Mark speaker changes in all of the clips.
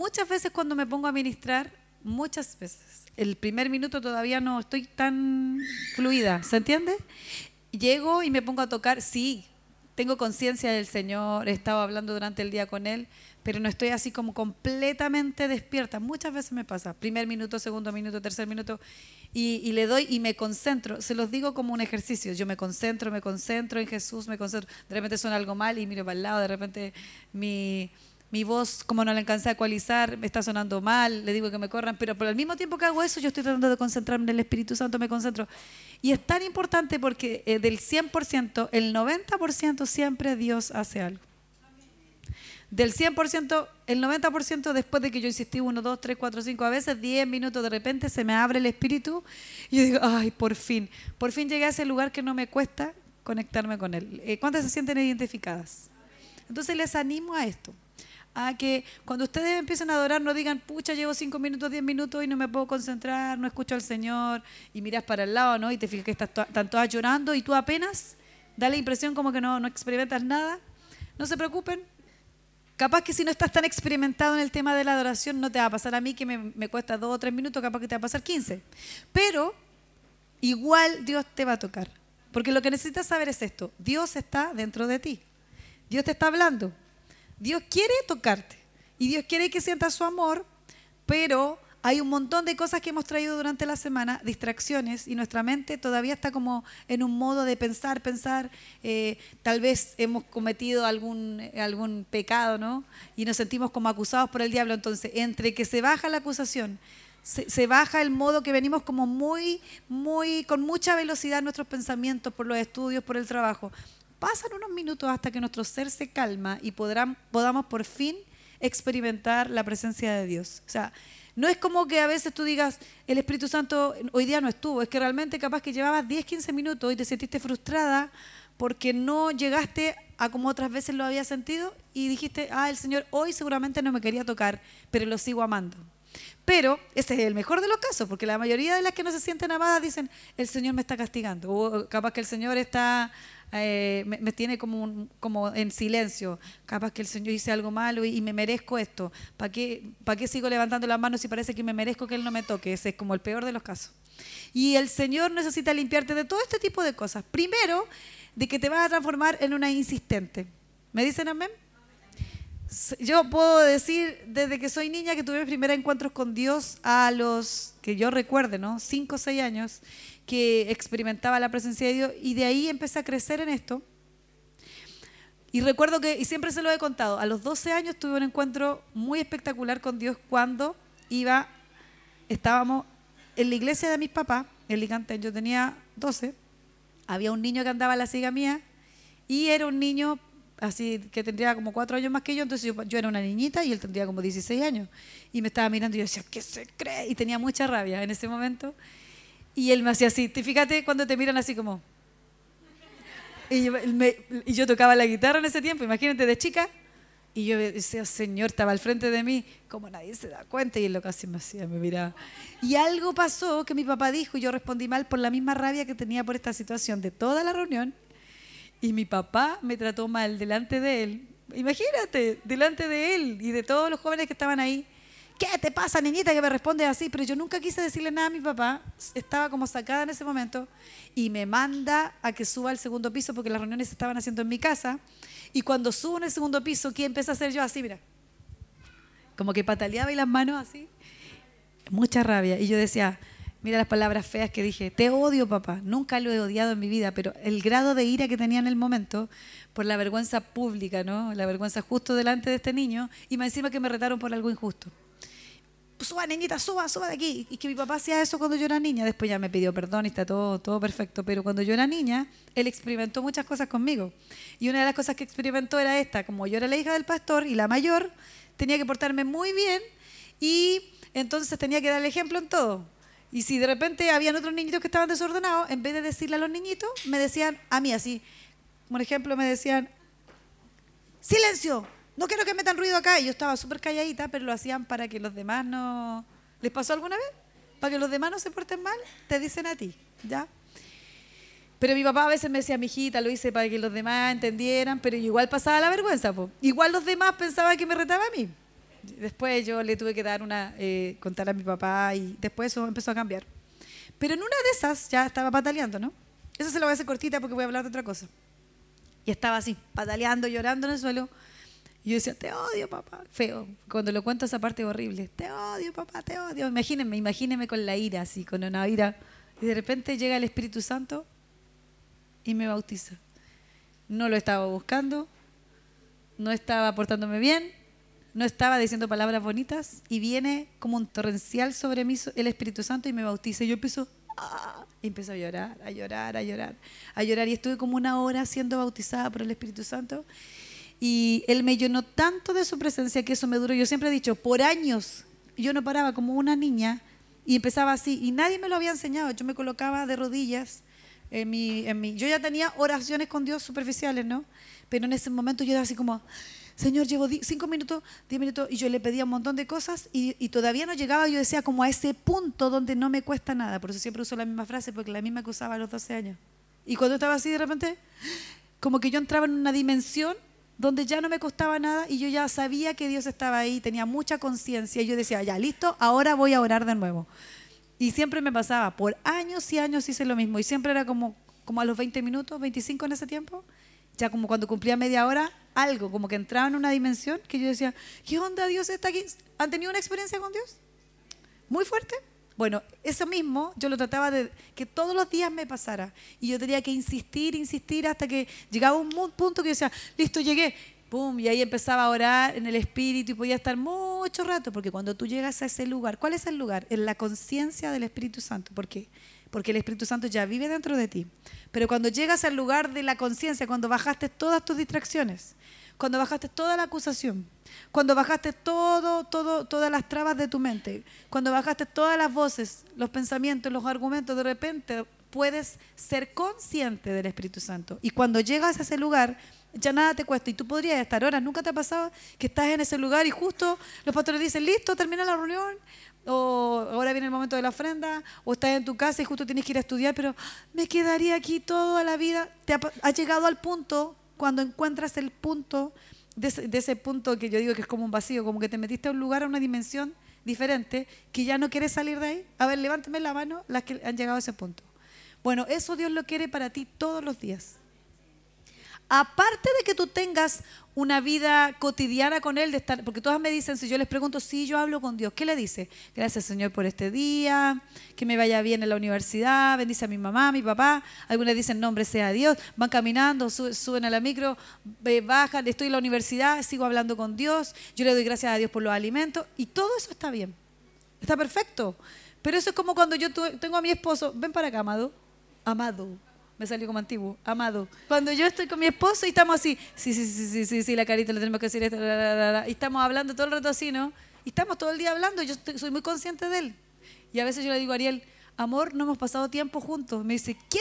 Speaker 1: muchas veces cuando me pongo a ministrar, muchas veces, el primer minuto todavía no estoy tan fluida, ¿se entiende? Llego y me pongo a tocar, sí, tengo conciencia del Señor, he estado hablando durante el día con Él, pero no estoy así como completamente despierta. Muchas veces me pasa, primer minuto, segundo minuto, tercer minuto, y, le doy y me concentro. Se los digo como un ejercicio. Yo me concentro, me concentro en Jesús, me concentro. De repente suena algo mal y miro para el lado, de repente mi, mi voz, como no la alcancé a ecualizar, me está sonando mal, le digo que me corran, pero por el mismo tiempo que hago eso, yo estoy tratando de concentrarme en el Espíritu Santo, me concentro. Y es tan importante porque eh, del 100%, el 90% siempre Dios hace algo. Del 100%, el 90% después de que yo insistí 1, 2, 3, 4, 5, a veces 10 minutos, de repente se me abre el espíritu y yo digo, ay, por fin, por fin llegué a ese lugar que no me cuesta conectarme con Él. Eh, ¿Cuántas se sienten identificadas? Entonces les animo a esto, a que cuando ustedes empiecen a adorar no digan, pucha, llevo 5 minutos, 10 minutos y no me puedo concentrar, no escucho al Señor y miras para el lado, ¿no? Y te fijas que están todas llorando y tú apenas da la impresión como que no, no experimentas nada. No se preocupen, Capaz que si no estás tan experimentado en el tema de la adoración, no te va a pasar a mí que me, cuesta dos o tres minutos, capaz que te va a pasar 15. Pero igual Dios te va a tocar. Porque lo que necesitas saber es esto, Dios está dentro de ti. Dios te está hablando. Dios quiere tocarte. Y Dios quiere que sientas su amor, pero hay un montón de cosas que hemos traído durante la semana, distracciones, y nuestra mente todavía está como en un modo de pensar, pensar, eh, tal vez hemos cometido algún, algún pecado, ¿no? Y nos sentimos como acusados por el diablo. Entonces, entre que se baja la acusación, se, baja el modo que venimos como muy, muy, con mucha velocidad nuestros pensamientos por los estudios, por el trabajo. Pasan unos minutos hasta que nuestro ser se calma y podamos por fin experimentar la presencia de Dios. O sea, no es como que a veces tú digas, el Espíritu Santo hoy día no estuvo, es que realmente capaz que llevabas 10, 15 minutos y te sentiste frustrada porque no llegaste a como otras veces lo había sentido y dijiste, ah, el Señor hoy seguramente no me quería tocar, pero lo sigo amando. Pero ese es el mejor de los casos, porque la mayoría de las que no se sienten amadas dicen, el Señor me está castigando, o capaz que el Señor está eh, me, tiene como, como en silencio. Capaz que el Señor hice algo malo y, me merezco esto. ¿Para qué, ¿Para qué sigo levantando las manos si parece que me merezco que Él no me toque? Ese es como el peor de los casos. Y el Señor necesita limpiarte de todo este tipo de cosas. Primero, de que te vas a transformar en una insistente. ¿Me dicen amén? Yo puedo decir desde que soy niña que tuve mis primeros encuentros con Dios a los que yo recuerde, ¿no? Cinco o seis años que experimentaba la presencia de Dios y de ahí empecé a crecer en esto. Y recuerdo que, y siempre se lo he contado, a los 12 años tuve un encuentro muy espectacular con Dios cuando iba, estábamos en la iglesia de mis papás, en Licantén, yo tenía 12, había un niño que andaba a la siga mía y era un niño así que tendría como cuatro años más que yo, entonces yo, yo, era una niñita y él tendría como 16 años. Y me estaba mirando y yo decía, ¿qué se cree? Y tenía mucha rabia en ese momento. Y él me hacía así. Fíjate cuando te miran así como... Y yo, tocaba la guitarra en ese tiempo, imagínate, de chica. Y yo decía, Señor, estaba al frente de mí, como nadie se da cuenta, y él lo casi me hacía, me miraba. Y algo pasó que mi papá dijo, y yo respondí mal por la misma rabia que tenía por esta situación de toda la reunión. Y mi papá me trató mal delante de él. Imagínate, delante de él y de todos los jóvenes que estaban ahí. ¿qué te pasa, niñita, que me responde así? Pero yo nunca quise decirle nada a mi papá, estaba como sacada en ese momento, y me manda a que suba al segundo piso porque las reuniones se estaban haciendo en mi casa. Y cuando subo en el segundo piso, ¿qué empecé a hacer yo? Así, mira. Como que pataleaba y las manos así. Mucha rabia. Y yo decía, mira las palabras feas que dije, te odio papá, nunca lo he odiado en mi vida, pero el grado de ira que tenía en el momento por la vergüenza pública, ¿no? La vergüenza justo delante de este niño y me encima que me retaron por algo injusto suba niñita, suba, suba de aquí. Y que mi papá hacía eso cuando yo era niña. Después ya me pidió perdón y está todo, todo perfecto. Pero cuando yo era niña, él experimentó muchas cosas conmigo. Y una de las cosas que experimentó era esta. Como yo era la hija del pastor y la mayor, tenía que portarme muy bien y entonces tenía que dar el ejemplo en todo. Y si de repente habían otros niñitos que estaban desordenados, en vez de decirle a los niñitos, me decían a mí así. Por ejemplo, me decían, silencio, no quiero que metan ruido acá. Y yo estaba súper calladita, pero lo hacían para que los demás no... ¿Les pasó alguna vez? Para que los demás no se porten mal, te dicen a ti, ¿ya? Pero mi papá a veces me decía, mi hijita, lo hice para que los demás entendieran, pero igual pasaba la vergüenza. Igual los demás pensaban que me retaba a mí. Después yo le tuve que dar una, eh, contar a mi papá y después eso empezó a cambiar. Pero en una de esas ya estaba pataleando, ¿no? Esa se lo voy a hacer cortita porque voy a hablar de otra cosa. Y estaba así, pataleando, llorando en el suelo. Y yo decía, te odio, papá. Feo. Cuando lo cuento esa parte horrible. Te odio, papá, te odio. Imagínense, imagínense con la ira, así, con una ira. Y de repente llega el Espíritu Santo y me bautiza. No lo estaba buscando, no estaba portándome bien, no estaba diciendo palabras bonitas y viene como un torrencial sobre mí el Espíritu Santo y me bautiza. Y yo empiezo, ¡ah! y empiezo a llorar, a llorar, a llorar, a llorar. Y estuve como una hora siendo bautizada por el Espíritu Santo. Y Él me llenó tanto de su presencia que eso me duró. Yo siempre he dicho, por años, yo no paraba como una niña y empezaba así. Y nadie me lo había enseñado. Yo me colocaba de rodillas. En mi, en mi, yo ya tenía oraciones con Dios superficiales, ¿no? Pero en ese momento yo era así como, Señor, llevo cinco minutos, diez minutos, y yo le pedía un montón de cosas y, todavía no llegaba, yo decía, como a ese punto donde no me cuesta nada. Por eso siempre uso la misma frase, porque la misma que usaba a los 12 años. Y cuando estaba así, de repente, como que yo entraba en una dimensión donde ya no me costaba nada y yo ya sabía que Dios estaba ahí, tenía mucha conciencia y yo decía, ya, listo, ahora voy a orar de nuevo. Y siempre me pasaba, por años y años hice lo mismo y siempre era como, como a los 20 minutos, 25 en ese tiempo, ya como cuando cumplía media hora, algo, como que entraba en una dimensión que yo decía, ¿qué onda Dios está aquí? ¿Han tenido una experiencia con Dios? ¿Muy fuerte? Bueno, eso mismo yo lo trataba de que todos los días me pasara. Y yo tenía que insistir, insistir hasta que llegaba un punto que yo decía, listo, llegué. Pum, y ahí empezaba a orar en el espíritu y podía estar mucho rato, porque cuando tú llegas a ese lugar, ¿cuál es el lugar? En la conciencia del Espíritu Santo. ¿Por qué? Porque el Espíritu Santo ya vive dentro de ti. Pero cuando llegas al lugar de la conciencia, cuando bajaste todas tus distracciones, cuando bajaste toda la acusación, cuando bajaste todo, todo, todas las trabas de tu mente, cuando bajaste todas las voces, los pensamientos, los argumentos, de repente puedes ser consciente del Espíritu Santo. Y cuando llegas a ese lugar, ya nada te cuesta. Y tú podrías estar horas. ¿Nunca te ha pasado que estás en ese lugar y justo los pastores dicen, listo, termina la reunión? O ahora viene el momento de la ofrenda, o estás en tu casa y justo tienes que ir a estudiar, pero me quedaría aquí toda la vida. Te ha llegado al punto cuando encuentras el punto, de ese, punto que yo digo que es como un vacío, como que te metiste a un lugar, a una dimensión diferente, que ya no quieres salir de ahí. A ver, levántame la mano las que han llegado a ese punto. Bueno, eso Dios lo quiere para ti todos los días aparte de que tú tengas una vida cotidiana con Él, de estar, porque todas me dicen, si yo les pregunto, si yo hablo con Dios, ¿qué le dice? Gracias Señor por este día, que me vaya bien en la universidad, bendice a mi mamá, a mi papá. Algunas dicen, nombre sea Dios, van caminando, suben a la micro, bajan, estoy en la universidad, sigo hablando con Dios, yo le doy gracias a Dios por los alimentos, y todo eso está bien, está perfecto. Pero eso es como cuando yo tengo a mi esposo, ven para acá, amado, amado me salió como antiguo, amado. Cuando yo estoy con mi esposo y estamos así, sí, sí, sí, sí, sí, sí, la carita le tenemos que decir esto, y estamos hablando todo el rato así, ¿no? Y estamos todo el día hablando, yo soy muy consciente de él. Y a veces yo le digo a Ariel, amor, no hemos pasado tiempo juntos. Me dice, ¿qué?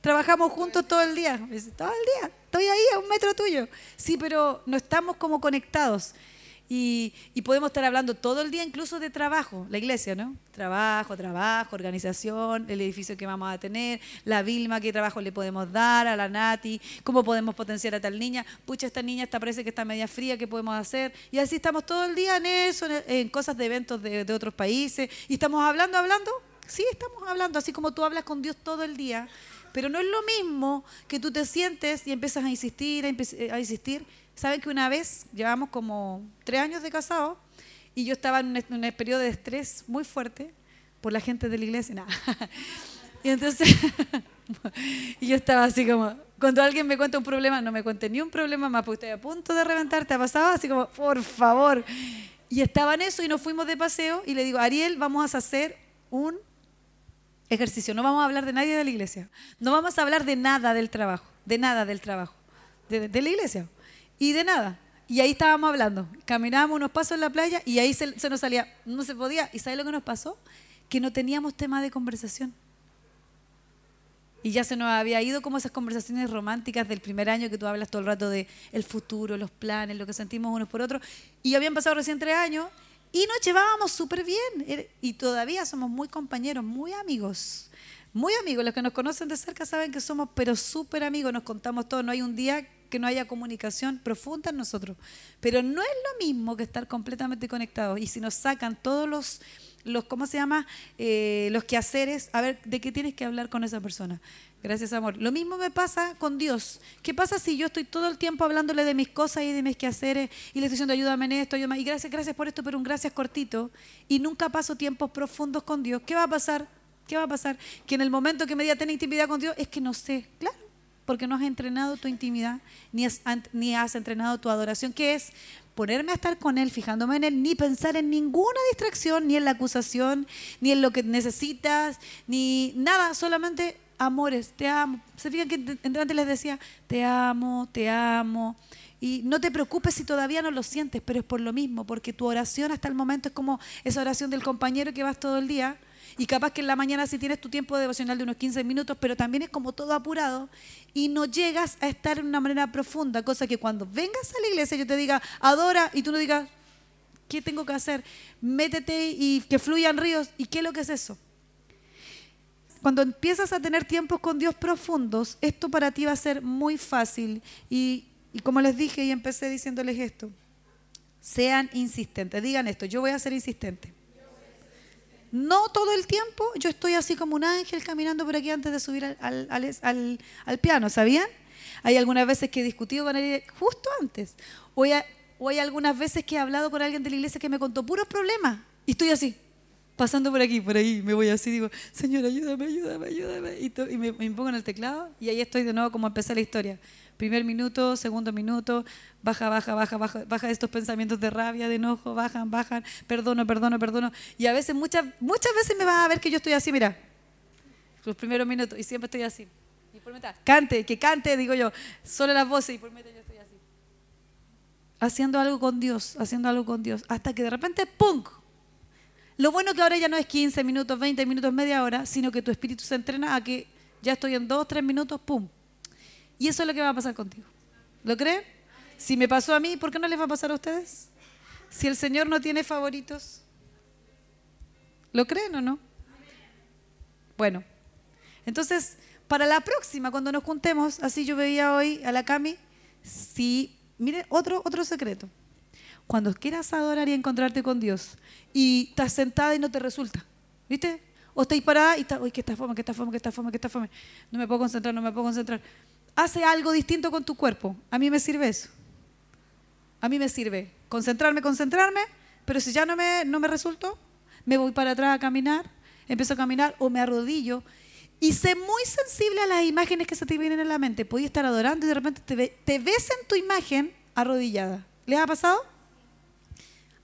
Speaker 1: Trabajamos juntos todo el día. Me dice, todo el día, estoy ahí a un metro tuyo. Sí, pero no estamos como conectados. Y, podemos estar hablando todo el día incluso de trabajo, la iglesia, ¿no? Trabajo, trabajo, organización, el edificio que vamos a tener, la Vilma, qué trabajo le podemos dar a la Nati, cómo podemos potenciar a tal niña. Pucha, esta niña esta parece que está media fría, ¿qué podemos hacer? Y así estamos todo el día en eso, en, cosas de eventos de, de otros países. Y estamos hablando, hablando. Sí, estamos hablando, así como tú hablas con Dios todo el día. Pero no es lo mismo que tú te sientes y empiezas a insistir, a, insistir Saben que una vez, llevamos como tres años de casado, y yo estaba en un, periodo de estrés muy fuerte por la gente de la iglesia. y entonces, y yo estaba así como, cuando alguien me cuenta un problema, no me cuente ni un problema más, porque estoy a punto de reventar, ¿te ha pasado? Así como, por favor. Y estaba en eso y nos fuimos de paseo y le digo, Ariel, vamos a hacer un ejercicio, no vamos a hablar de nadie de la iglesia, no vamos a hablar de nada del trabajo, de nada del trabajo, de la iglesia. Y de nada. Y ahí estábamos hablando. Caminábamos unos pasos en la playa y ahí se, nos salía, no se podía. ¿Y sabes lo que nos pasó? Que no teníamos tema de conversación. Y ya se nos había ido como esas conversaciones románticas del primer año que tú hablas todo el rato de el futuro, los planes, lo que sentimos unos por otros. Y habían pasado recién tres años y nos llevábamos súper bien. Y todavía somos muy compañeros, muy amigos. Muy amigos. Los que nos conocen de cerca saben que somos, pero súper amigos. Nos contamos todo. No hay un día que no haya comunicación profunda en nosotros. Pero no es lo mismo que estar completamente conectados. Y si nos sacan todos los, los ¿cómo se llama? Eh, los quehaceres, a ver, ¿de qué tienes que hablar con esa persona? Gracias, amor. Lo mismo me pasa con Dios. ¿Qué pasa si yo estoy todo el tiempo hablándole de mis cosas y de mis quehaceres y le estoy diciendo ayúdame en esto, ayúdame, y gracias, gracias por esto, pero un gracias cortito y nunca paso tiempos profundos con Dios? ¿Qué va a pasar? ¿Qué va a pasar? Que en el momento que me diga tener intimidad con Dios es que no sé, claro, porque no has entrenado tu intimidad ni has, ni has entrenado tu adoración, que es ponerme a estar con Él, fijándome en Él, ni pensar en ninguna distracción, ni en la acusación, ni en lo que necesitas, ni nada, solamente amores, te amo. Se fijan que antes les decía, te amo, te amo. Y no te preocupes si todavía no lo sientes, pero es por lo mismo, porque tu oración hasta el momento es como esa oración del compañero que vas todo el día. Y capaz que en la mañana sí tienes tu tiempo devocional de unos 15 minutos, pero también es como todo apurado y no llegas a estar en una manera profunda, cosa que cuando vengas a la iglesia yo te diga, adora, y tú no digas, ¿qué tengo que hacer? Métete y que fluyan ríos. ¿Y qué es lo que es eso? cuando empiezas a tener tiempos con Dios profundos, esto para ti va a ser muy fácil. Y, como les dije y empecé diciéndoles esto, sean insistentes, digan esto, yo voy a ser insistente. No todo el tiempo, yo estoy así como un ángel caminando por aquí antes de subir al, al, piano, ¿sabían? Hay algunas veces que he discutido con él justo antes. O o hay algunas veces que he hablado con alguien de la iglesia que me contó puros problemas. Y estoy así pasando por aquí, por ahí, me voy así, digo, Señor, ayúdame, ayúdame, ayúdame. Y, me, pongo en el teclado y ahí estoy de nuevo como empecé la historia. Primer minuto, segundo minuto, baja, baja, baja, baja, baja estos pensamientos de rabia, de enojo, bajan, bajan, perdono, perdono, perdono. Y a veces, muchas, muchas veces me va a ver que yo estoy así, mira, los primeros minutos, y siempre estoy así. Y por mitad, cante, que cante, digo yo, solo las voces, y por mitad yo estoy así. Haciendo algo con Dios, haciendo algo con Dios, hasta que de repente, ¡pum! Lo bueno que ahora ya no es 15 minutos, 20 minutos, media hora, sino que tu espíritu se entrena a que ya estoy en 2, 3 minutos, ¡pum! Y eso es lo que va a pasar contigo. ¿Lo creen? Si me pasó a mí, ¿por qué no les va a pasar a ustedes? Si el Señor no tiene favoritos, ¿lo creen o no? Bueno, entonces, para la próxima, cuando nos juntemos, así yo veía hoy a la Cami, si, mire, otro, otro secreto cuando quieras adorar y encontrarte con Dios y estás sentada y no te resulta, ¿viste? O estás parada y estás, uy, que está fome, que está fome, que está fome, que está fome. No me puedo concentrar, no me puedo concentrar. Hace algo distinto con tu cuerpo. A mí me sirve eso. A mí me sirve concentrarme, concentrarme, pero si ya no me, no me resultó, me voy para atrás a caminar, empiezo a caminar o me arrodillo y sé muy sensible a las imágenes que se te vienen en la mente. Puedes estar adorando y de repente te, te ves en tu imagen arrodillada. ¿Les ha pasado?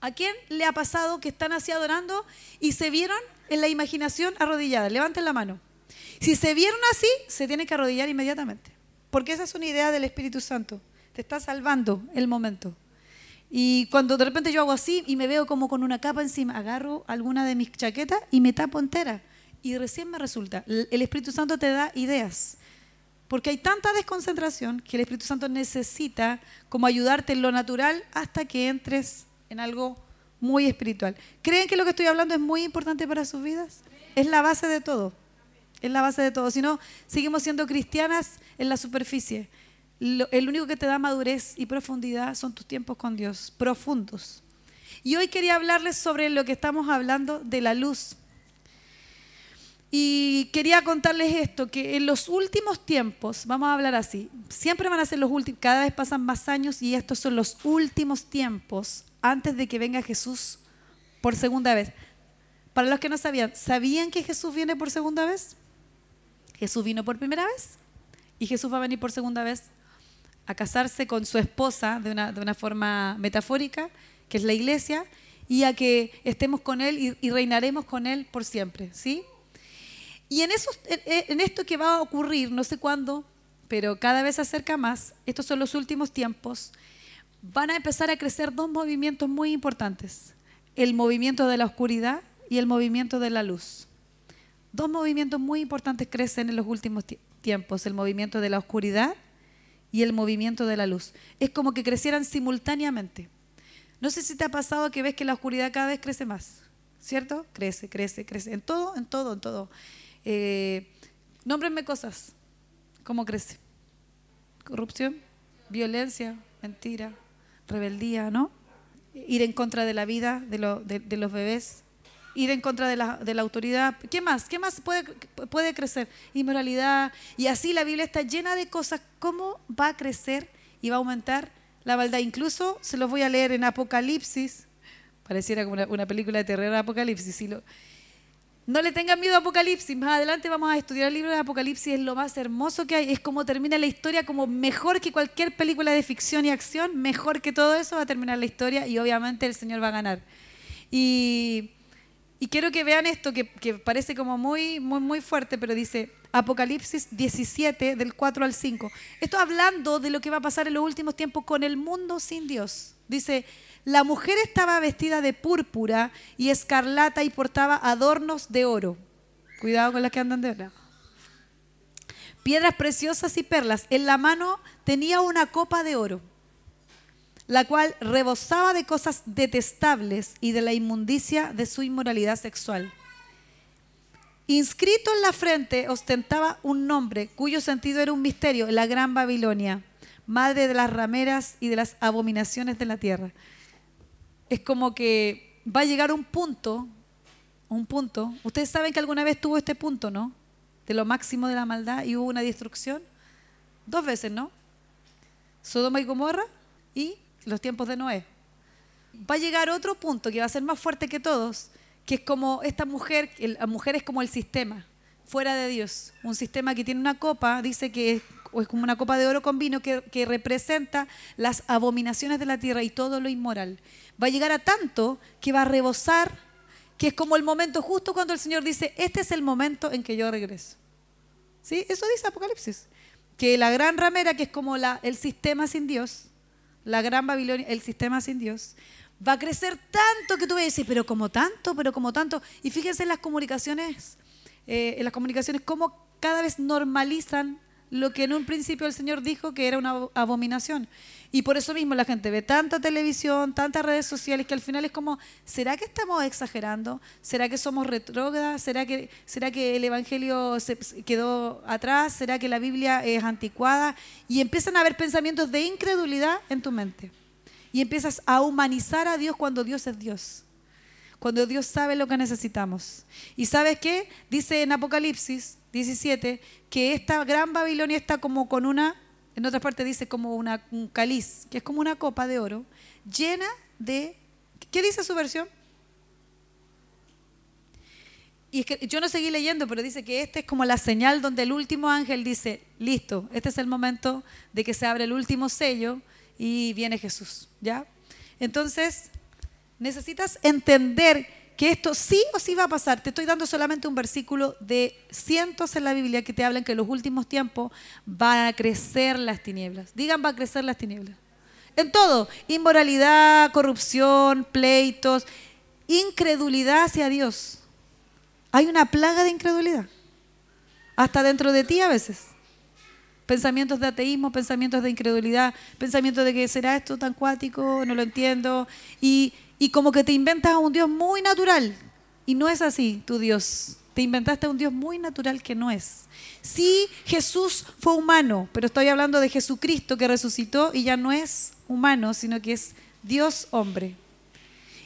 Speaker 1: ¿A quién le ha pasado que están así adorando y se vieron en la imaginación arrodilladas? Levanten la mano. Si se vieron así, se tienen que arrodillar inmediatamente. Porque esa es una idea del Espíritu Santo. Te está salvando el momento. Y cuando de repente yo hago así y me veo como con una capa encima, agarro alguna de mis chaquetas y me tapo entera. Y recién me resulta. El Espíritu Santo te da ideas. Porque hay tanta desconcentración que el Espíritu Santo necesita como ayudarte en lo natural hasta que entres en algo muy espiritual. ¿Creen que lo que estoy hablando es muy importante para sus vidas? Es la base de todo. Es la base de todo. Si no, seguimos siendo cristianas en la superficie. el único que te da madurez y profundidad son tus tiempos con Dios, profundos. Y hoy quería hablarles sobre lo que estamos hablando de la luz. Y quería contarles esto, que en los últimos tiempos, vamos a hablar así, siempre van a ser los últimos, cada vez pasan más años y estos son los últimos tiempos antes de que venga Jesús por segunda vez. Para los que no sabían, ¿sabían que Jesús viene por segunda vez? Jesús vino por primera vez y Jesús va a venir por segunda vez a casarse con su esposa de una, de una forma metafórica, que es la iglesia, y a que estemos con Él y, reinaremos con Él por siempre, ¿sí? Y en, eso, en esto que va a ocurrir, no sé cuándo, pero cada vez se acerca más, estos son los últimos tiempos, van a empezar a crecer dos movimientos muy importantes, el movimiento de la oscuridad y el movimiento de la luz. Dos movimientos muy importantes crecen en los últimos tiempos, el movimiento de la oscuridad y el movimiento de la luz. Es como que crecieran simultáneamente. No sé si te ha pasado que ves que la oscuridad cada vez crece más, ¿cierto? Crece, crece, crece, en todo, en todo, en todo. Eh, nómbrenme cosas. ¿Cómo crece? Corrupción, violencia, mentira, rebeldía, ¿no? Ir en contra de la vida de, los bebés, ir en contra de la, de la, autoridad. ¿Qué más? ¿Qué más puede, puede crecer? Inmoralidad. Y así la Biblia está llena de cosas. ¿Cómo va a crecer y va a aumentar la maldad? Incluso se los voy a leer en Apocalipsis. Pareciera como una, película de terror Apocalipsis. lo, no le tengan miedo a Apocalipsis. Más adelante vamos a estudiar el libro de Apocalipsis. Es lo más hermoso que hay. Es como termina la historia, como mejor que cualquier película de ficción y acción. Mejor que todo eso va a terminar la historia y obviamente el Señor va a ganar. Y, quiero que vean esto que, parece como muy, muy, muy fuerte, pero dice Apocalipsis 17, del 4 al 5. Esto hablando de lo que va a pasar en los últimos tiempos con el mundo sin Dios. Dice, la mujer estaba vestida de púrpura y escarlata y portaba adornos de oro. Cuidado con las que andan de oro. Piedras preciosas y perlas. En la mano tenía una copa de oro, la cual rebosaba de cosas detestables y de la inmundicia de su inmoralidad sexual. Inscrito en la frente ostentaba un nombre cuyo sentido era un misterio, la Gran Babilonia, madre de las rameras y de las abominaciones de la tierra es como que va a llegar un punto, un punto. Ustedes saben que alguna vez tuvo este punto, ¿no? De lo máximo de la maldad y hubo una destrucción. Dos veces, ¿no? Sodoma y Gomorra y los tiempos de Noé. Va a llegar otro punto que va a ser más fuerte que todos, que es como esta mujer, la mujer es como el sistema, fuera de Dios. Un sistema que tiene una copa, dice que es, como una copa de oro con vino que, que representa las abominaciones de la tierra y todo lo inmoral va a llegar a tanto que va a rebosar, que es como el momento justo cuando el Señor dice, este es el momento en que yo regreso. ¿Sí? Eso dice Apocalipsis. Que la gran ramera, que es como la, el sistema sin Dios, la gran Babilonia, el sistema sin Dios, va a crecer tanto que tú vas a decir, pero como tanto, pero como tanto. Y fíjense en las comunicaciones, eh, en las comunicaciones, cómo cada vez normalizan lo que en un principio el Señor dijo que era una abominación. Y por eso mismo la gente ve tanta televisión, tantas redes sociales, que al final es como, ¿será que estamos exagerando? ¿Será que somos retrógradas? ¿Será que, ¿Será que el Evangelio se quedó atrás? ¿Será que la Biblia es anticuada? Y empiezan a haber pensamientos de incredulidad en tu mente. Y empiezas a humanizar a Dios cuando Dios es Dios. Cuando Dios sabe lo que necesitamos. ¿Y sabes qué? Dice en Apocalipsis 17 que esta gran Babilonia está como con una en otra parte dice como una, un caliz, que es como una copa de oro, llena de... ¿Qué dice su versión? Y es que yo no seguí leyendo, pero dice que esta es como la señal donde el último ángel dice, listo, este es el momento de que se abre el último sello y viene Jesús, ¿ya? Entonces, necesitas entender que esto sí o sí va a pasar. Te estoy dando solamente un versículo de cientos en la Biblia que te hablan que en los últimos tiempos van a crecer las tinieblas. Digan, va a crecer las tinieblas. En todo, inmoralidad, corrupción, pleitos, incredulidad hacia Dios. Hay una plaga de incredulidad. Hasta dentro de ti a veces. Pensamientos de ateísmo, pensamientos de incredulidad, pensamientos de que será esto tan cuático, no lo entiendo. Y y como que te inventas a un Dios muy natural. Y no es así tu Dios. Te inventaste a un Dios muy natural que no es. Sí, Jesús fue humano, pero estoy hablando de Jesucristo que resucitó y ya no es humano, sino que es Dios hombre.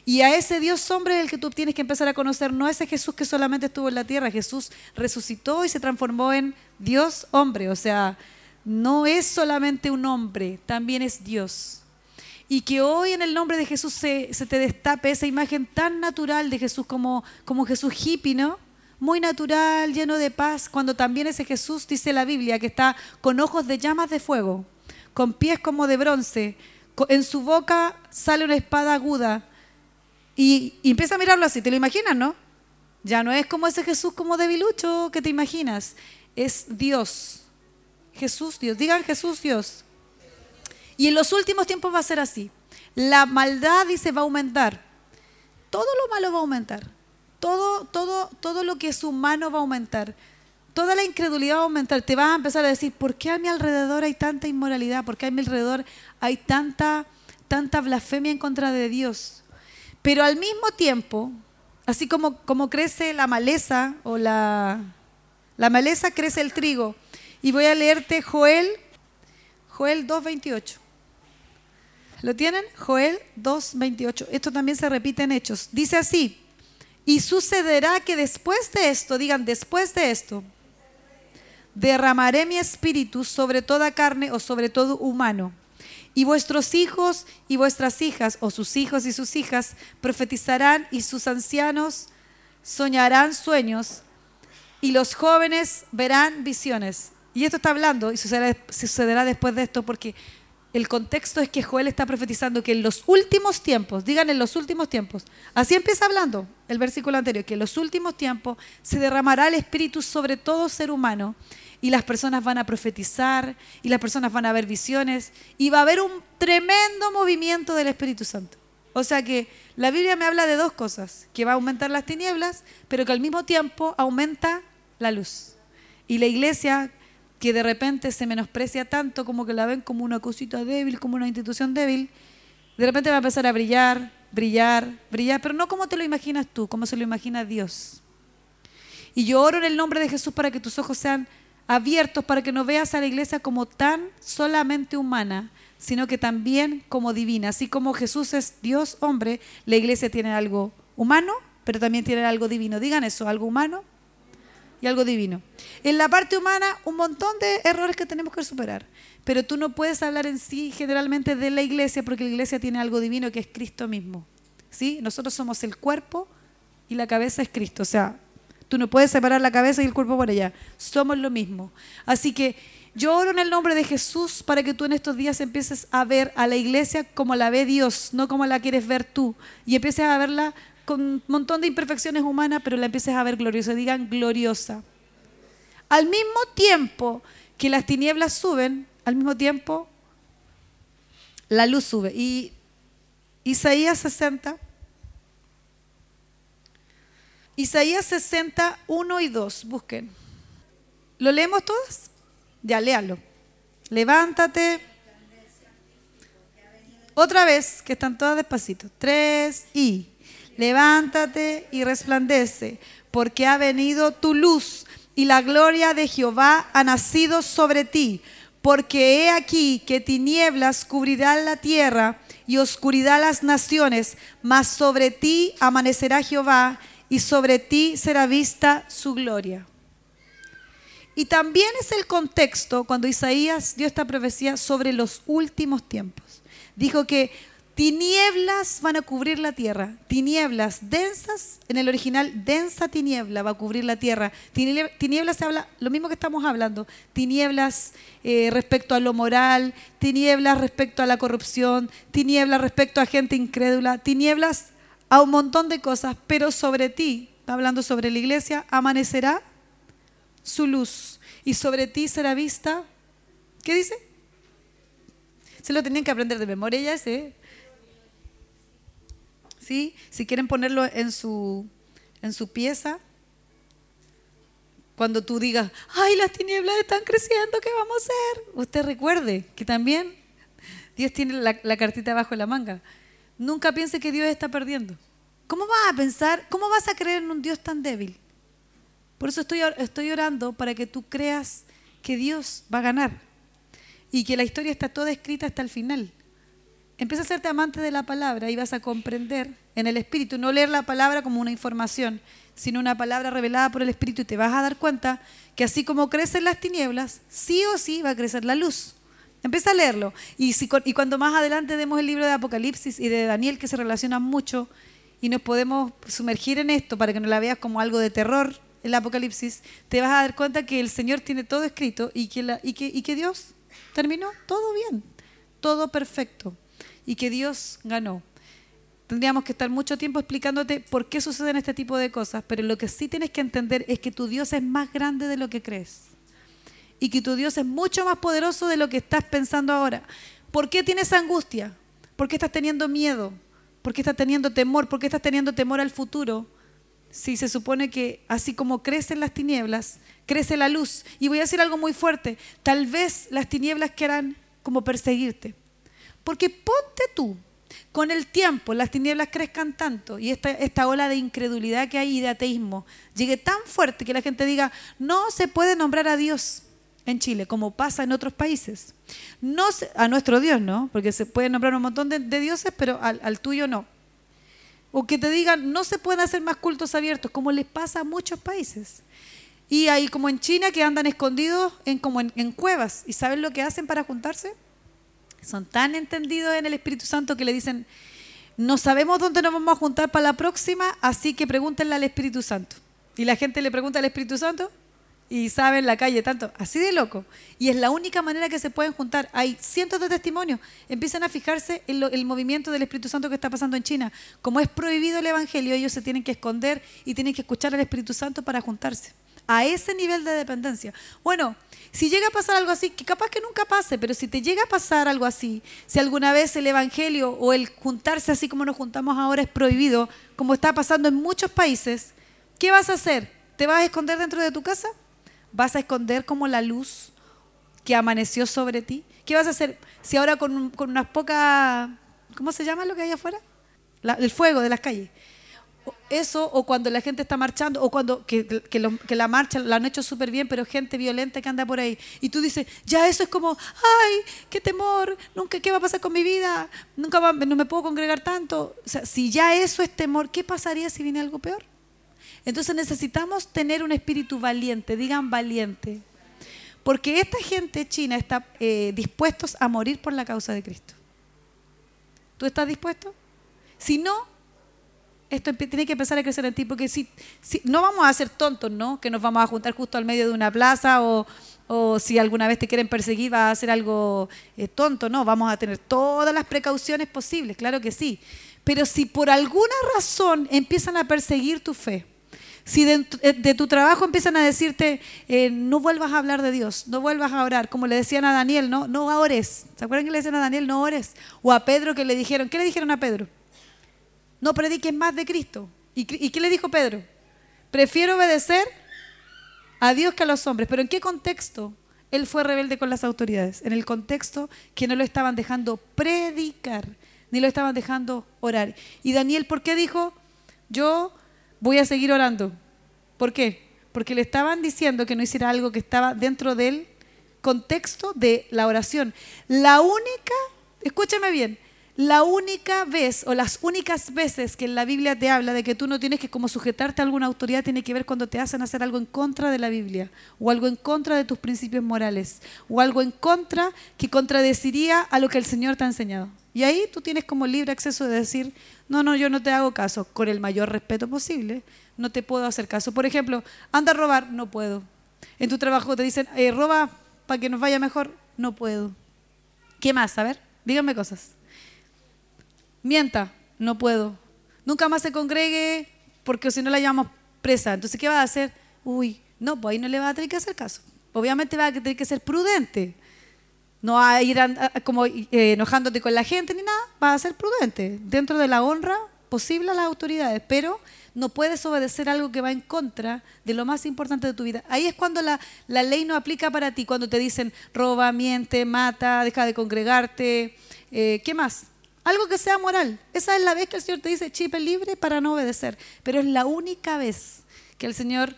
Speaker 1: Y a ese Dios hombre el que tú tienes que empezar a conocer, no ese Jesús que solamente estuvo en la tierra, Jesús resucitó y se transformó en Dios hombre, o sea, no es solamente un hombre, también es Dios y que hoy en el nombre de Jesús se, te destape esa imagen tan natural de Jesús como, como Jesús hippie, ¿no? Muy natural, lleno de paz, cuando también ese Jesús, dice la Biblia, que está con ojos de llamas de fuego, con pies como de bronce, en su boca sale una espada aguda y, y empieza a mirarlo así, ¿te lo imaginas, no? Ya no es como ese Jesús como debilucho que te imaginas, es Dios. Jesús Dios, digan Jesús Dios. Y en los últimos tiempos va a ser así. La maldad, dice, va a aumentar. Todo lo malo va a aumentar. Todo, todo, todo lo que es humano va a aumentar. Toda la incredulidad va a aumentar. Te vas a empezar a decir, ¿por qué a mi alrededor hay tanta inmoralidad? ¿Por qué a mi alrededor hay tanta, tanta blasfemia en contra de Dios? Pero al mismo tiempo, así como, como crece la maleza o la, la maleza crece el trigo. Y voy a leerte Joel Joel 2.28. ¿Lo tienen? Joel 2.28. Esto también se repite en Hechos. Dice así, y sucederá que después de esto, digan después de esto, derramaré mi espíritu sobre toda carne o sobre todo humano. Y vuestros hijos y vuestras hijas, o sus hijos y sus hijas, profetizarán y sus ancianos soñarán sueños y los jóvenes verán visiones. Y esto está hablando y sucederá, después de esto porque el contexto es que Joel está profetizando que en los últimos tiempos, digan en los últimos tiempos, así empieza hablando el versículo anterior, que en los últimos tiempos se derramará el Espíritu sobre todo ser humano y las personas van a profetizar y las personas van a ver visiones y va a haber un tremendo movimiento del Espíritu Santo. O sea que la Biblia me habla de dos cosas, que va a aumentar las tinieblas, pero que al mismo tiempo aumenta la luz. Y la iglesia que de repente se menosprecia tanto como que la ven como una cosita débil, como una institución débil, de repente va a empezar a brillar, brillar, brillar, pero no como te lo imaginas tú, como se lo imagina Dios. Y yo oro en el nombre de Jesús para que tus ojos sean abiertos para que no veas a la iglesia como tan solamente humana, sino que también como divina. Así como Jesús es Dios hombre, la iglesia tiene algo humano, pero también tiene algo divino. Digan eso, algo humano y algo divino. En la parte humana, un montón de errores que tenemos que superar. Pero tú no puedes hablar en sí generalmente de la iglesia porque la iglesia tiene algo divino que es Cristo mismo. ¿Sí? Nosotros somos el cuerpo y la cabeza es Cristo. O sea, Tú no puedes separar la cabeza y el cuerpo por allá. Somos lo mismo. Así que yo oro en el nombre de Jesús para que tú en estos días empieces a ver a la iglesia como la ve Dios, no como la quieres ver tú. Y empieces a verla con un montón de imperfecciones humanas, pero la empieces a ver gloriosa. Digan gloriosa. Al mismo tiempo que las tinieblas suben, al mismo tiempo la luz sube. Y Isaías 60 Isaías 60, 1 y 2, busquen. ¿Lo leemos todos? Ya, léalo. Levántate. Otra vez, que están todas despacito. Tres y. Levántate y resplandece, porque ha venido tu luz y la gloria de Jehová ha nacido sobre ti. Porque he aquí que tinieblas cubrirán la tierra y oscuridad las naciones, mas sobre ti amanecerá Jehová y sobre ti será vista su gloria. Y también es el contexto cuando Isaías dio esta profecía sobre los últimos tiempos. Dijo que tinieblas van a cubrir la tierra, tinieblas densas, en el original densa tiniebla va a cubrir la tierra. Tinieblas se habla, lo mismo que estamos hablando, tinieblas eh, respecto a lo moral, tinieblas respecto a la corrupción, tinieblas respecto a gente incrédula, tinieblas a un montón de cosas, pero sobre ti, hablando sobre la iglesia, amanecerá su luz y sobre ti será vista, ¿qué dice? Se lo tenían que aprender de memoria ya. ¿Sí? Si quieren ponerlo en su, en su pieza, cuando tú digas, ay, las tinieblas están creciendo, ¿qué vamos a hacer? Usted recuerde que también Dios tiene la, la cartita bajo la manga. Nunca piense que Dios está perdiendo. ¿Cómo vas a pensar, cómo vas a creer en un Dios tan débil? Por eso estoy, estoy orando para que tú creas que Dios va a ganar y que la historia está toda escrita hasta el final. Empieza a hacerte amante de la palabra y vas a comprender en el Espíritu, no leer la palabra como una información, sino una palabra revelada por el Espíritu y te vas a dar cuenta que así como crecen las tinieblas, sí o sí va a crecer la luz. Empieza a leerlo. Y, y cuando más adelante demos el libro de Apocalipsis y de Daniel, que se relacionan mucho, y nos podemos sumergir en esto para que no la veas como algo de terror, el Apocalipsis, te vas a dar cuenta que el Señor tiene todo escrito y que, la, y que Dios terminó todo bien, todo perfecto y que Dios ganó. Tendríamos que estar mucho tiempo explicándote por qué suceden este tipo de cosas, pero lo que sí tienes que entender es que tu Dios es más grande de lo que crees y que tu Dios es mucho más poderoso de lo que estás pensando ahora. ¿Por qué tienes angustia? ¿Por qué estás teniendo miedo? ¿Por qué estás teniendo temor? ¿Por qué estás teniendo temor al futuro? Si se supone que así como crecen las tinieblas, crece la luz. Y voy a decir algo muy fuerte. Tal vez las tinieblas quieran como perseguirte. Porque ponte tú, con el tiempo las tinieblas crezcan tanto y esta, esta ola de incredulidad que hay y de ateísmo llegue tan fuerte que la gente diga, no se puede nombrar a Dios. en Chile, como pasa en otros países. No a nuestro Dios, ¿no? Porque se puede nombrar un montón de, dioses, pero al, tuyo no. O que te digan, no se pueden hacer más cultos abiertos, como les pasa a muchos países. Y hay como en China que andan escondidos en, como en cuevas. ¿Y saben lo que hacen para juntarse? Son tan entendidos en el Espíritu Santo que le dicen, no sabemos dónde nos vamos a juntar para la próxima, así que pregúntenle al Espíritu Santo. Y la gente le pregunta al Espíritu Santo y sabe en la calle tanto, así de loco. Y es la única manera que se pueden juntar. Hay cientos de testimonios. Empiezan a fijarse en el movimiento del Espíritu Santo que está pasando en China. Como es prohibido el Evangelio, ellos se tienen que esconder y tienen que escuchar al Espíritu Santo para juntarse. A ese nivel de dependencia. Bueno, si llega a pasar algo así, que capaz que nunca pase, pero si te llega a pasar algo así, si alguna vez el Evangelio o el juntarse así como nos juntamos ahora es prohibido, como está pasando en muchos países, ¿qué vas a hacer? ¿Te vas a esconder dentro de tu casa? ¿Vas a esconder como la luz que amaneció sobre ti? ¿Qué vas a hacer si ahora con, con unas pocas, ¿cómo se llama lo que hay afuera? el fuego de las calles. Eso, o cuando la gente está marchando, o cuando que, que, la marcha la han hecho súper bien, pero gente violenta que anda por ahí. Y tú dices, ya eso es como, ay, qué temor, nunca, ¿qué va a pasar con mi vida? Nunca no me puedo congregar tanto. O sea, si ya eso es temor, ¿qué pasaría si viene algo peor? Entonces necesitamos tener un espíritu valiente, digan valiente. Porque esta gente china está eh, dispuestos a morir por la causa de Cristo. ¿Tú estás dispuesto? Si no, esto tiene que empezar a crecer en ti, porque si, no vamos a ser tontos, ¿no? Que nos vamos a juntar justo al medio de una plaza o, si alguna vez te quieren perseguir va a hacer algo eh, tonto, no, vamos a tener todas las precauciones posibles, claro que sí. Pero si por alguna razón empiezan a perseguir tu fe, si de, tu trabajo empiezan a decirte, eh, no vuelvas a hablar de Dios, no vuelvas a orar, como le decían a Daniel, no, no ores. ¿Se acuerdan que le decían a Daniel, no ores? O a Pedro que le dijeron, ¿qué le dijeron a Pedro? No prediques más de Cristo. ¿Y, ¿Y qué le dijo Pedro? Prefiero obedecer a Dios que a los hombres. ¿Pero en qué contexto? Él fue rebelde con las autoridades. En el contexto que no lo estaban dejando predicar, ni lo estaban dejando orar. Y Daniel, ¿por qué dijo? Yo voy a seguir orando. ¿Por qué? Porque le estaban diciendo que no hiciera algo que estaba dentro del contexto de la oración. La única, escúchame bien, la única vez o las únicas veces que en la Biblia te habla de que tú no tienes que como sujetarte a alguna autoridad tiene que ver cuando te hacen hacer algo en contra de la Biblia o algo en contra de tus principios morales o algo en contra que contradeciría a lo que el Señor te ha enseñado. Y ahí tú tienes como libre acceso de decir, no, no, yo no te hago caso, con el mayor respeto posible, no te puedo hacer caso. Por ejemplo, anda a robar, no puedo. En tu trabajo te dicen, eh, roba para que nos vaya mejor, no puedo. ¿Qué más? A ver, díganme cosas. Mienta, no puedo. Nunca más se congregue porque si no la llamamos presa. Entonces, ¿qué va a hacer? Uy, no, pues ahí no le va a tener que hacer caso. Obviamente va a tener que ser prudente. No a ir como eh, enojándote con la gente ni nada, vas a ser prudente, dentro de la honra posible a las autoridades, pero no puedes obedecer algo que va en contra de lo más importante de tu vida. Ahí es cuando la, ley no aplica para ti, cuando te dicen roba, miente, mata, deja de congregarte, eh, ¿qué más? Algo que sea moral. Esa es la vez que el Señor te dice chipe libre para no obedecer, pero es la única vez que el Señor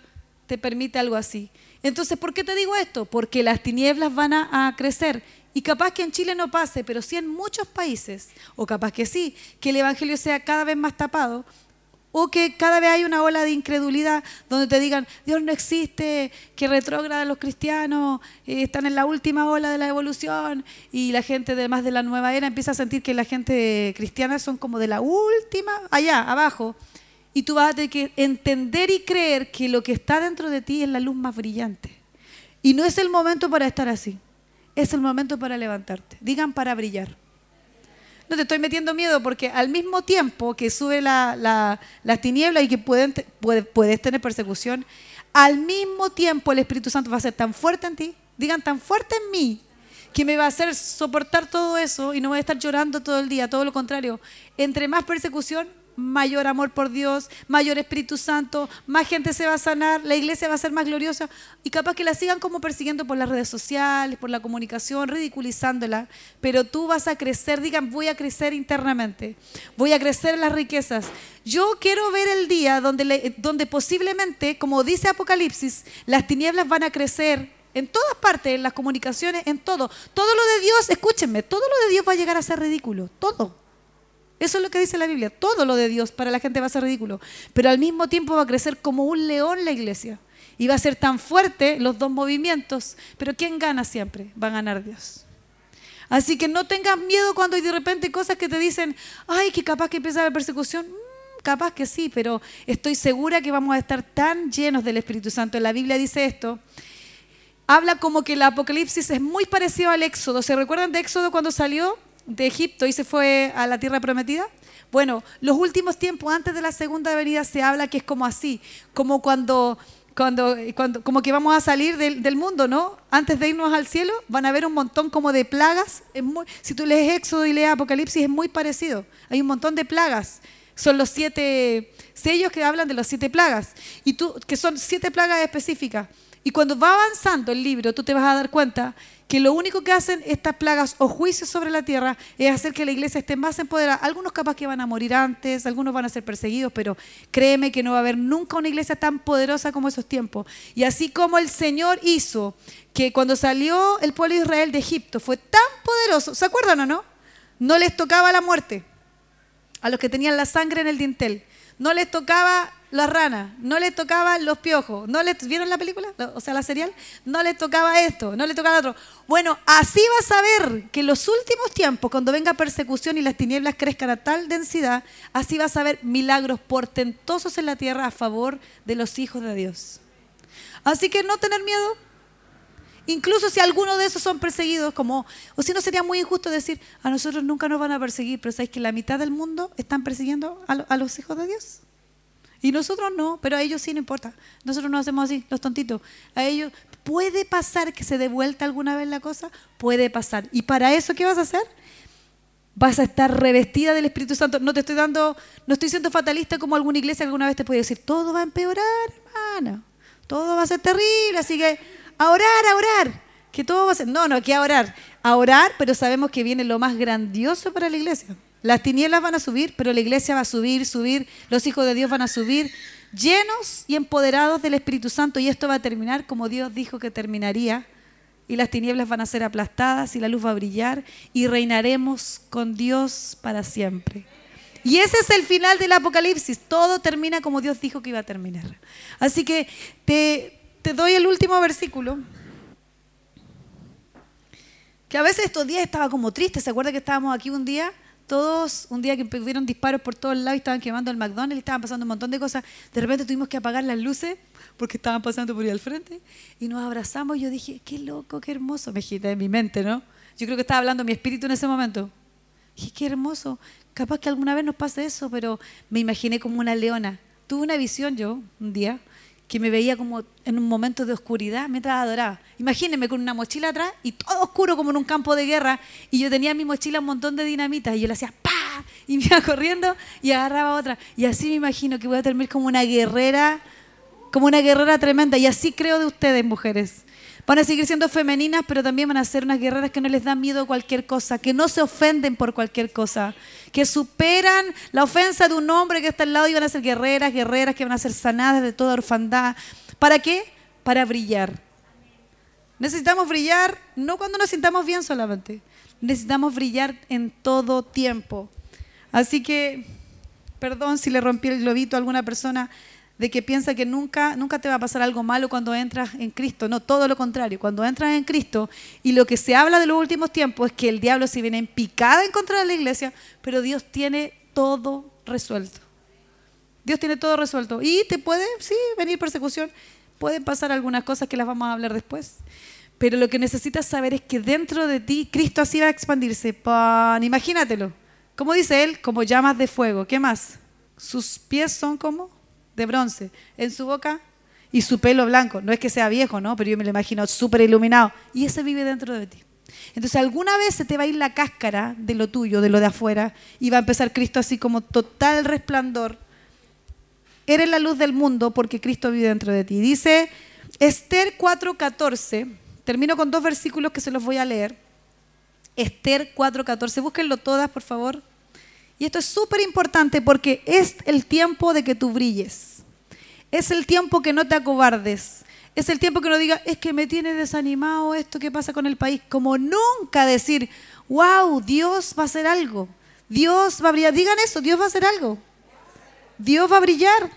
Speaker 1: te permite algo así. Entonces, ¿por qué te digo esto? Porque las tinieblas van a, crecer. Y capaz que en Chile no pase, pero sí en muchos países, o capaz que sí, que el Evangelio sea cada vez más tapado, o que cada vez hay una ola de incredulidad donde te digan, Dios no existe, que retrógrada los cristianos, eh, están en la última ola de la evolución, y la gente de más de la nueva era empieza a sentir que la gente cristiana son como de la última, allá, abajo. Y tú vas a tener que entender y creer que lo que está dentro de ti es la luz más brillante. Y no es el momento para estar así. Es el momento para levantarte. Digan para brillar. No te estoy metiendo miedo porque al mismo tiempo que sube la, tiniebla y que pueden, puedes tener persecución, al mismo tiempo el Espíritu Santo va a ser tan fuerte en ti, digan tan fuerte en mí, que me va a hacer soportar todo eso y no voy a estar llorando todo el día, todo lo contrario. Entre más persecución, mayor amor por Dios, mayor Espíritu Santo, más gente se va a sanar, la iglesia va a ser más gloriosa y capaz que la sigan como persiguiendo por las redes sociales, por la comunicación, ridiculizándola, pero tú vas a crecer, digan, voy a crecer internamente, voy a crecer en las riquezas. Yo quiero ver el día donde, donde posiblemente, como dice Apocalipsis, las tinieblas van a crecer en todas partes, en las comunicaciones, en todo. Todo lo de Dios, escúchenme, todo lo de Dios va a llegar a ser ridículo, todo. Eso es lo que dice la Biblia, todo lo de Dios para la gente va a ser ridículo, pero al mismo tiempo va a crecer como un león la iglesia. Y va a ser tan fuerte los dos movimientos, pero ¿quién gana siempre? Va a ganar Dios. Así que no tengas miedo cuando de repente cosas que te dicen, ay, que capaz que empieza la persecución. Mm, capaz que sí, pero estoy segura que vamos a estar tan llenos del Espíritu Santo. La Biblia dice esto. Habla como que el Apocalipsis es muy parecido al Éxodo. ¿Se recuerdan de Éxodo cuando salió de Egipto y se fue a la tierra prometida? Bueno, los últimos tiempos antes de la segunda venida se habla que es como así, como cuando cuando, cuando, como que vamos a salir del, mundo, ¿no? Antes de irnos al cielo, van a haber un montón como de plagas. Muy, si tú lees Éxodo y lees Apocalipsis, es muy parecido. Hay un montón de plagas. Son los siete sellos que hablan de las siete plagas. Y tú, que son siete plagas específicas. Y cuando va avanzando el libro, tú te vas a dar cuenta que lo único que hacen estas plagas o juicios sobre la tierra es hacer que la iglesia esté más empoderada. Algunos capaz que van a morir antes, algunos van a ser perseguidos, pero créeme que no va a haber nunca una iglesia tan poderosa como esos tiempos. Y así como el Señor hizo que cuando salió el pueblo de Israel de Egipto fue tan poderoso, ¿se acuerdan o no? No les tocaba la muerte a los que tenían la sangre en el dintel. No les tocaba las ranas, no les tocaba los piojos, no les vieron la película, o sea, la serial, no les tocaba esto, no les tocaba lo otro. Bueno, así vas a ver que en los últimos tiempos, cuando venga persecución y las tinieblas crezcan a tal densidad, así vas a ver milagros portentosos en la tierra a favor de los hijos de Dios. Así que no tener miedo, Incluso si alguno de esos son perseguidos, como, o si no sería muy injusto decir, a nosotros nunca nos van a perseguir, pero ¿sabéis que la mitad del mundo están persiguiendo a, los hijos de Dios? Y nosotros no, pero a ellos sí no importa. Nosotros no hacemos así, los tontitos. A ellos, ¿puede pasar que se dé vuelta alguna vez la cosa? Puede pasar. ¿Y para eso qué vas a hacer? Vas a estar revestida del Espíritu Santo. No te estoy dando, no estoy siendo fatalista como alguna iglesia que alguna vez te puede decir, todo va a empeorar, hermano. Todo va a ser terrible, así que a orar, a orar. Que todo va a ser. No, no, que a orar. A orar, pero sabemos que viene lo más grandioso para la iglesia. Las tinieblas van a subir, pero la iglesia va a subir, subir, los hijos de Dios van a subir, llenos y empoderados del Espíritu Santo, y esto va a terminar como Dios dijo que terminaría, y las tinieblas van a ser aplastadas y la luz va a brillar, y reinaremos con Dios para siempre. Y ese es el final del Apocalipsis, todo termina como Dios dijo que iba a terminar. Así que te, te doy el último versículo que a veces estos días estaba como triste. ¿Se acuerda que estábamos aquí un día todos, un día que hubieron disparos por todos lados y estaban quemando el McDonald's, estaban pasando un montón de cosas, de repente tuvimos que apagar las luces porque estaban pasando por ahí al frente y nos abrazamos y yo dije, qué loco, qué hermoso, me agité en mi mente, ¿no? Yo creo que estaba hablando mi espíritu en ese momento. dije, qué hermoso, capaz que alguna vez nos pase eso, pero me imaginé como una leona. Tuve una visión yo un día que me veía como en un momento de oscuridad mientras adoraba. Imagínense con una mochila atrás y todo oscuro como en un campo de guerra y yo tenía en mi mochila un montón de dinamitas y yo le hacía ¡pa! y me iba corriendo y agarraba otra. Y así me imagino que voy a terminar como una guerrera, como una guerrera tremenda y así creo de ustedes, mujeres. Van a seguir siendo femeninas, pero también van a ser unas guerreras que no les da miedo a cualquier cosa, que no se ofenden por cualquier cosa, que superan la ofensa de un hombre que está al lado y van a ser guerreras, guerreras que van a ser sanadas de toda orfandad. ¿Para qué? Para brillar. Necesitamos brillar no cuando nos sintamos bien solamente, necesitamos brillar en todo tiempo. Así que, perdón si le rompí el globito a alguna persona, de que piensa que nunca, nunca te va a pasar algo malo cuando entras en Cristo. No, todo lo contrario. Cuando entras en Cristo y lo que se habla de los últimos tiempos es que el diablo se viene en picada en contra de la iglesia, pero Dios tiene todo resuelto. Dios tiene todo resuelto. Y te puede, sí, venir persecución. Pueden pasar algunas cosas que las vamos a hablar después. Pero lo que necesitas saber es que dentro de ti Cristo así va a expandirse. Pan, imagínatelo. Como dice él, como llamas de fuego. ¿Qué más? Sus pies son como de bronce en su boca y su pelo blanco. No es que sea viejo, ¿no? Pero yo me lo imagino súper iluminado. Y ese vive dentro de ti. Entonces alguna vez se te va a ir la cáscara de lo tuyo, de lo de afuera, y va a empezar Cristo así como total resplandor. Eres la luz del mundo porque Cristo vive dentro de ti. Dice Esther 4.14, termino con dos versículos que se los voy a leer. Esther 4.14, búsquenlo todas, por favor. Y esto es súper importante porque es el tiempo de que tú brilles. Es el tiempo que no te acobardes. Es el tiempo que uno diga, es que me tiene desanimado esto que pasa con el país. Como nunca decir, wow, Dios va a hacer algo. Dios va a brillar. Digan eso, Dios va a hacer algo. Dios va a brillar.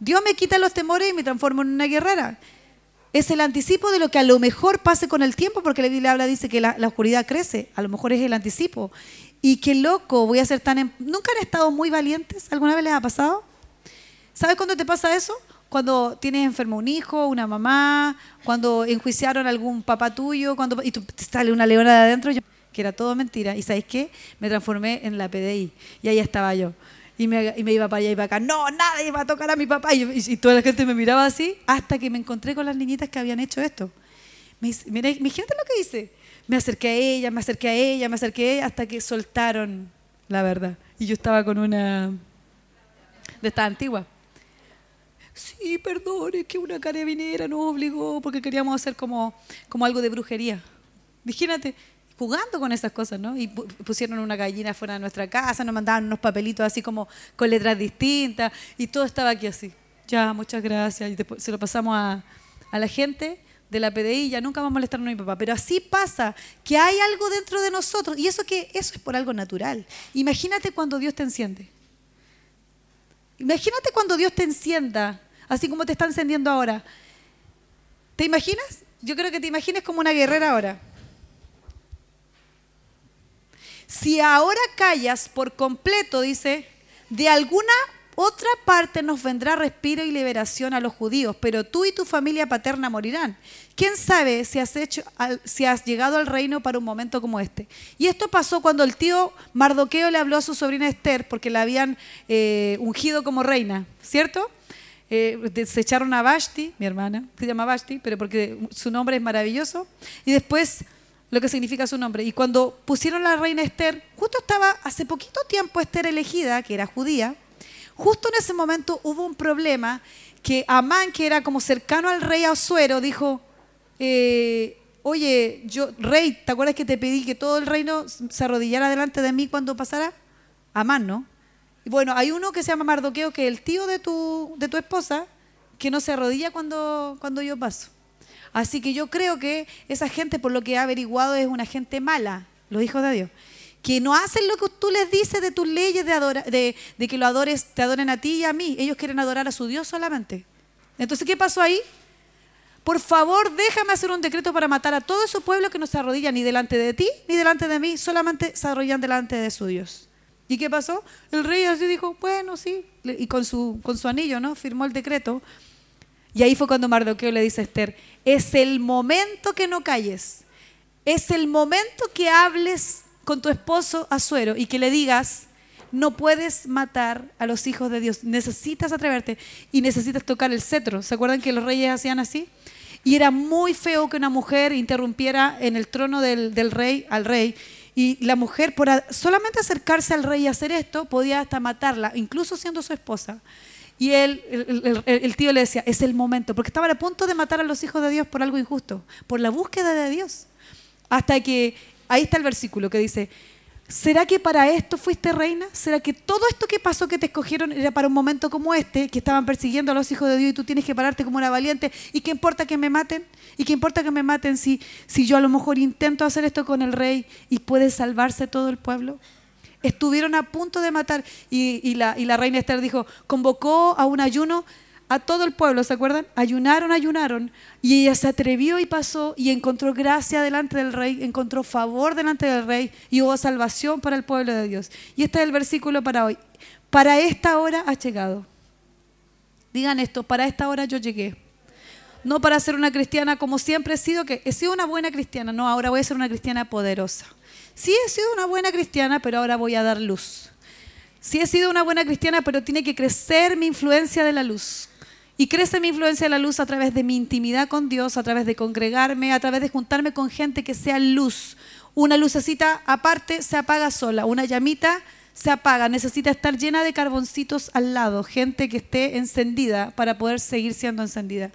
Speaker 1: Dios me quita los temores y me transforma en una guerrera. Es el anticipo de lo que a lo mejor pase con el tiempo, porque la Biblia habla, dice que la, oscuridad crece. A lo mejor es el anticipo. Y qué loco, voy a ser tan... Em-, ¿Nunca han estado muy valientes? ¿Alguna vez les ha pasado? ¿Sabes cuándo te pasa eso? Cuando tienes enfermo un hijo, una mamá, cuando enjuiciaron a algún papá tuyo, cuando y tú, te sale una leona de adentro, que era todo mentira. ¿Y sabes qué? Me transformé en la PDI. Y ahí estaba yo. Y me, iba para allá y para acá. No, nadie iba a tocar a mi papá. Y, toda la gente me miraba así hasta que me encontré con las niñitas que habían hecho esto. Me, mira, mi gente lo que hice. Me acerqué a ella, me acerqué a ella, me acerqué a ella hasta que soltaron la verdad. Y yo estaba con una de esta antigua. Sí, perdón, es que una carabinera nos obligó porque queríamos hacer como, como algo de brujería. Imagínate, jugando con esas cosas, ¿no? Y pusieron una gallina fuera de nuestra casa, nos mandaban unos papelitos así como con letras distintas y todo estaba aquí así. Ya, muchas gracias. Y después se lo pasamos a, a la gente de la PDI ya nunca va a molestarnos a mi papá. Pero así pasa, que hay algo dentro de nosotros y eso, que, eso es por algo natural. Imagínate cuando Dios te enciende. Imagínate cuando Dios te encienda, así como te está encendiendo ahora. ¿Te imaginas? Yo creo que te imagines como una guerrera ahora. Si ahora callas por completo, dice, de alguna otra parte nos vendrá respiro y liberación a los judíos, pero tú y tu familia paterna morirán. ¿Quién sabe si has, llegado al reino para un momento como este? Y esto pasó cuando el tío Mardoqueo le habló a su sobrina Esther, porque la habían eh, ungido como reina, ¿cierto? Eh, se a Vashti, mi hermana, se llama Vashti, pero porque su nombre es maravilloso. Y después lo que significa su nombre. Y cuando pusieron la reina Esther, justo estaba hace poquito tiempo Esther elegida, que era judía, justo en ese momento hubo un problema que Amán, que era como cercano al rey Asuero, dijo, eh, oye, yo, rey, ¿te acuerdas que te pedí que todo el reino se arrodillara delante de mí cuando pasara? Amán, ¿no? Y bueno, hay uno que se llama Mardoqueo, que es el tío de tu, de tu esposa, que no se arrodilla cuando, cuando yo paso. Así que yo creo que esa gente, por lo que he averiguado, es una gente mala, los hijos de Dios. Que no hacen lo que tú les dices de tus leyes de, de, que lo adores, te adoren a ti y a mí. Ellos quieren adorar a su Dios solamente. Entonces, ¿qué pasó ahí? Por favor, déjame hacer un decreto para matar a todo ese pueblo que no se arrodilla ni delante de ti ni delante de mí, solamente se arrodillan delante de su Dios. ¿Y qué pasó? El rey así dijo, bueno, sí, y con su, con su anillo, ¿no? Firmó el decreto. Y ahí fue cuando Mardoqueo le dice a Esther, es el momento que no calles, es el momento que hables con tu esposo Azuero y que le digas, no puedes matar a los hijos de Dios, necesitas atreverte y necesitas tocar el cetro. ¿Se acuerdan que los reyes hacían así? Y era muy feo que una mujer interrumpiera en el trono del, del rey al rey y la mujer, por solamente acercarse al rey y hacer esto, podía hasta matarla, incluso siendo su esposa. Y él, el, tío le decía, es el momento, porque estaban a punto de matar a los hijos de Dios por algo injusto, por la búsqueda de Dios. Hasta que, ahí está el versículo que dice, ¿será que para esto fuiste reina? ¿Será que todo esto que pasó que te escogieron era para un momento como este, que estaban persiguiendo a los hijos de Dios y tú tienes que pararte como una valiente? ¿Y qué importa que me maten? ¿Y qué importa que me maten si, si yo a lo mejor intento hacer esto con el rey y puede salvarse todo el pueblo? Estuvieron a punto de matar. Y, y la reina Esther dijo, convocó a un ayuno a todo el pueblo, ¿se acuerdan? Ayunaron, ayunaron. Y ella se atrevió y pasó y encontró gracia delante del rey, encontró favor delante del rey y hubo salvación para el pueblo de Dios. Y este es el versículo para hoy. Para esta hora has llegado. Digan esto, para esta hora yo llegué. No para ser una cristiana como siempre he sido, que he sido una buena cristiana, no, ahora voy a ser una cristiana poderosa. Sí he sido una buena cristiana, pero ahora voy a dar luz. Sí he sido una buena cristiana, pero tiene que crecer mi influencia de la luz. Y crece mi influencia de la luz a través de mi intimidad con Dios, a través de congregarme, a través de juntarme con gente que sea luz. Una lucecita aparte se apaga sola, una llamita se apaga, necesita estar llena de carboncitos al lado, gente que esté encendida para poder seguir siendo encendida.